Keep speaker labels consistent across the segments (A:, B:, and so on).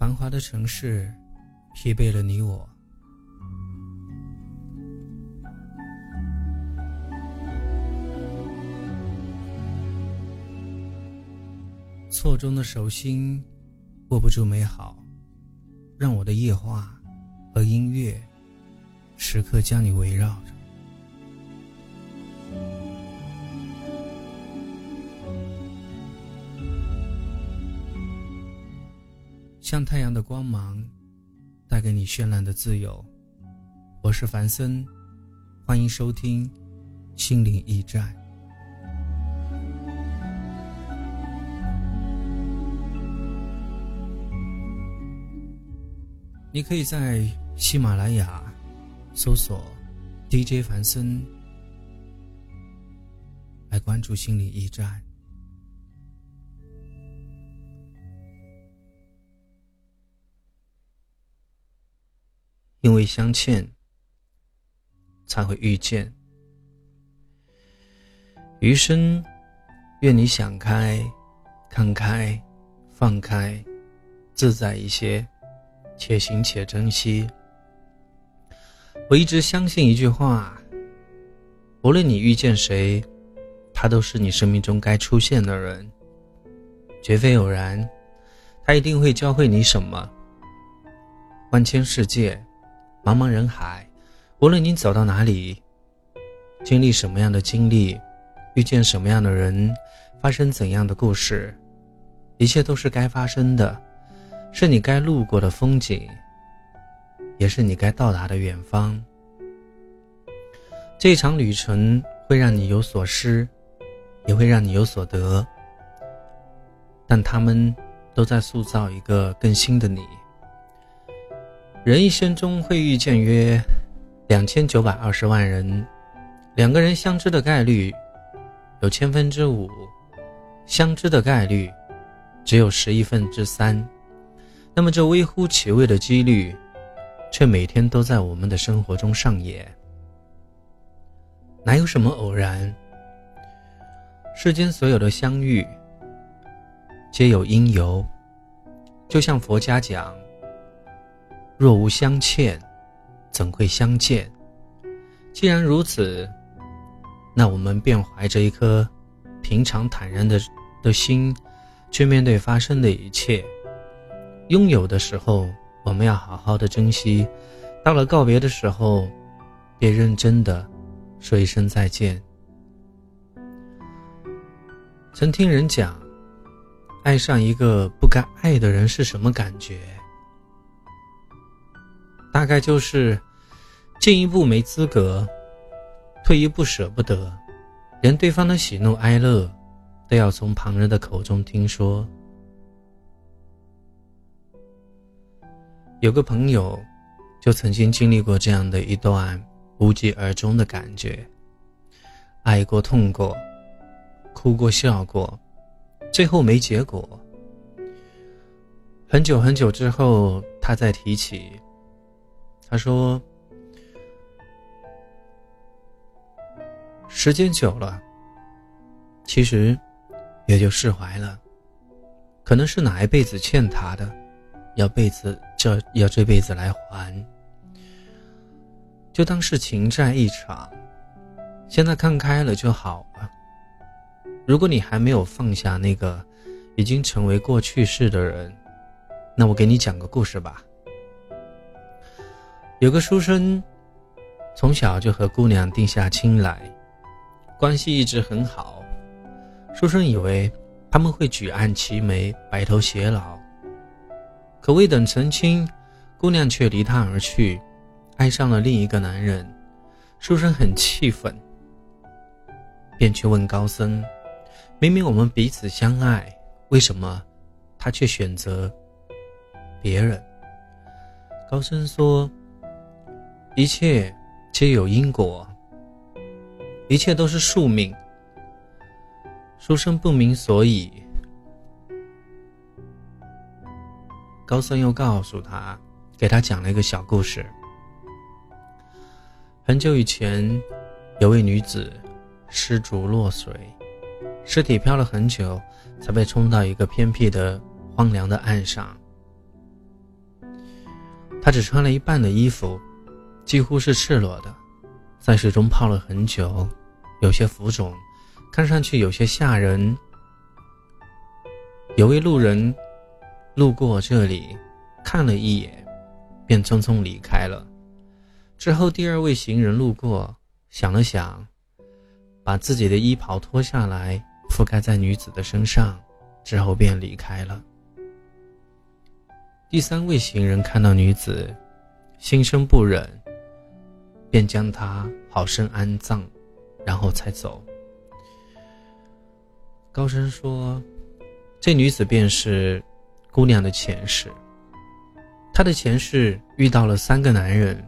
A: 繁华的城市，疲惫了你我。错中的手心，握不住美好，让我的夜话和音乐，时刻将你围绕着。像太阳的光芒，带给你绚烂的自由。我是凡森，欢迎收听心灵驿站。你可以在喜马拉雅搜索 DJ 凡森，来关注心灵驿站。因为相欠，才会遇见。余生，愿你想开、看开、放开，自在一些，且行且珍惜。我一直相信一句话：无论你遇见谁，他都是你生命中该出现的人，绝非偶然。他一定会教会你什么。万千世界。茫茫人海，无论你走到哪里，经历什么样的经历，遇见什么样的人，发生怎样的故事，一切都是该发生的，是你该路过的风景，也是你该到达的远方。这场旅程会让你有所失，也会让你有所得，但他们都在塑造一个更新的你。人一生中会遇见约两千九百二十万人，两个人相知的概率有千分之五，相知的概率只有十亿分之三。那么这微乎其微的几率，却每天都在我们的生活中上演。哪有什么偶然？世间所有的相遇，皆有因由。就像佛家讲。若无相欠，怎会相见？既然如此，那我们便怀着一颗平常坦然的的心，去面对发生的一切。拥有的时候，我们要好好的珍惜；到了告别的时候，别认真的说一声再见。曾听人讲，爱上一个不该爱的人是什么感觉？大概就是进一步没资格，退一步舍不得，连对方的喜怒哀乐都要从旁人的口中听说。有个朋友就曾经经历过这样的一段无疾而终的感觉，爱过、痛过、哭过、笑过，最后没结果。很久很久之后，他再提起。他说：“时间久了，其实也就释怀了。可能是哪一辈子欠他的，要辈子这要这辈子来还，就当是情债一场。现在看开了就好了。如果你还没有放下那个已经成为过去式的人，那我给你讲个故事吧。”有个书生，从小就和姑娘定下亲来，关系一直很好。书生以为他们会举案齐眉、白头偕老，可未等成亲，姑娘却离他而去，爱上了另一个男人。书生很气愤，便去问高僧：“明明我们彼此相爱，为什么他却选择别人？”高僧说。一切皆有因果，一切都是宿命。书生不明所以，高僧又告诉他，给他讲了一个小故事。很久以前，有位女子失足落水，尸体漂了很久，才被冲到一个偏僻的荒凉的岸上。他只穿了一半的衣服，几乎是赤裸的，在水中泡了很久，有些浮肿，看上去有些吓人。有位路人路过这里，看了一眼，便匆匆离开了。之后，第二位行人路过，想了想，把自己的衣袍脱下来覆盖在女子的身上，之后便离开了。第三位行人看到女子，心生不忍，便将她好生安葬，然后才走。高声说。这女子便是姑娘的前世。她的前世遇到了三个男人，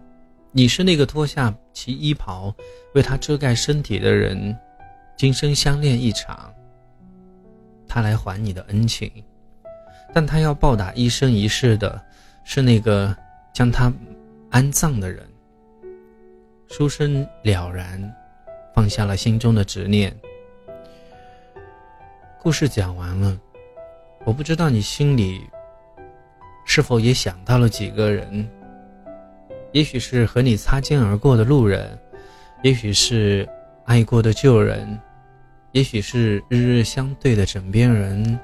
A: 你是那个脱下其衣袍为她遮盖身体的人，今生相恋一场。他来还你的恩情，但他要报答一生一世的，是那个将他安葬的人。书生了然，放下了心中的执念。故事讲完了。我不知道你心里是否也想到了几个人，也许是和你擦肩而过的路人，也许是爱过的旧人，也许是日日相对的枕边人。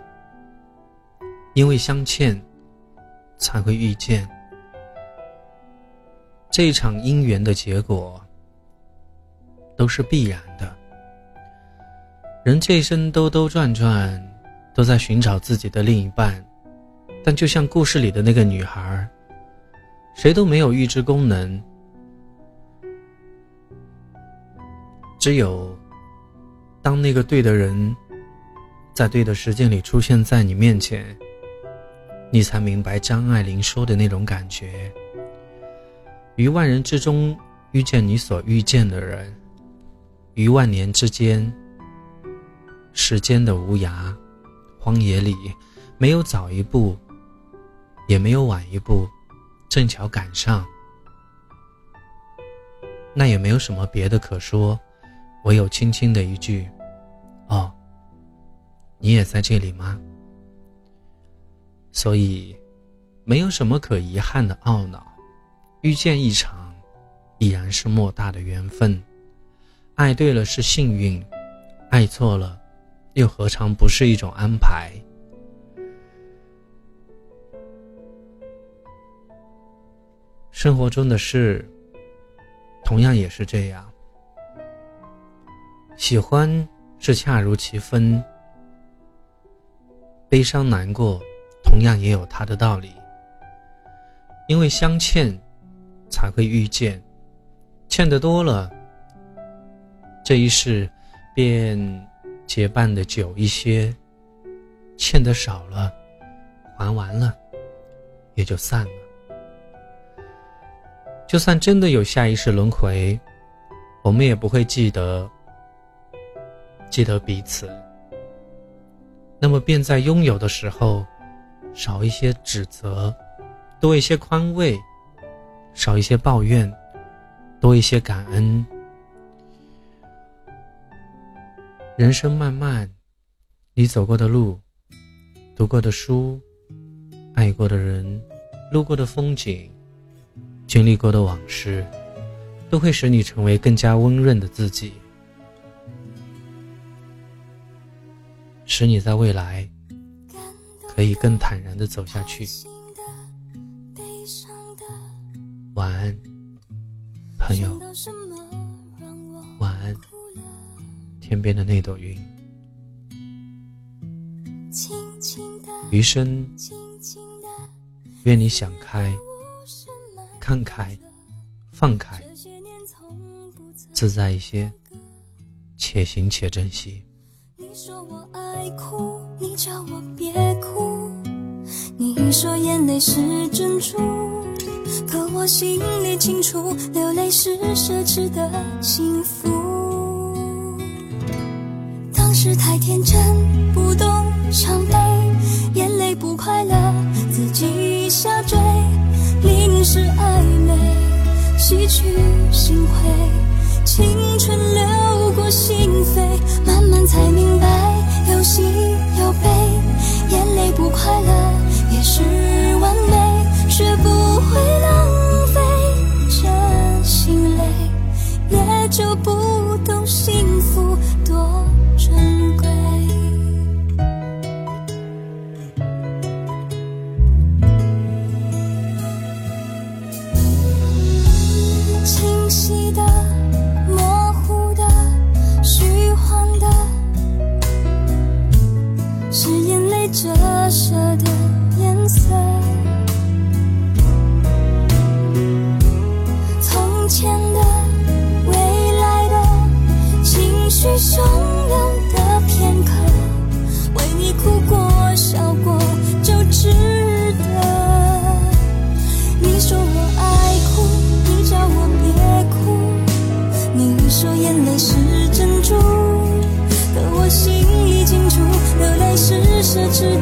A: 因为相欠，才会遇见。这一场姻缘的结果，都是必然的。人这一生兜兜转转。都在寻找自己的另一半，但就像故事里的那个女孩，谁都没有预知功能。只有当那个对的人，在对的时间里出现在你面前，你才明白张爱玲说的那种感觉：于万人之中遇见你所遇见的人，于万年之间，时间的无涯。荒野里，没有早一步，也没有晚一步，正巧赶上。那也没有什么别的可说，唯有轻轻的一句：“哦，你也在这里吗？”所以，没有什么可遗憾的懊恼。遇见一场，已然是莫大的缘分。爱对了是幸运，爱错了。又何尝不是一种安排？生活中的事，同样也是这样。喜欢是恰如其分，悲伤难过，同样也有它的道理。因为相欠，才会遇见，欠的多了，这一世便。结伴的久一些，欠的少了，还完了，也就散了。就算真的有下一世轮回，我们也不会记得，记得彼此。那么，便在拥有的时候，少一些指责，多一些宽慰；少一些抱怨，多一些感恩。人生漫漫，你走过的路、读过的书、爱过的人、路过的风景、经历过的往事，都会使你成为更加温润的自己，使你在未来可以更坦然的走下去。天边的那朵云，余生愿你想开、看开、放开，自在一些，且行且珍惜。
B: 你说我爱哭，你叫我别哭。你说眼泪是珍珠，可我心里清楚，流泪是奢侈的幸福。是太天真，不懂伤悲，眼泪不快乐，自己下坠，淋湿暧昧，洗去心灰，青春流过心扉，慢慢才明白，有喜有悲，眼泪不快乐也是完美，学不会浪。的枝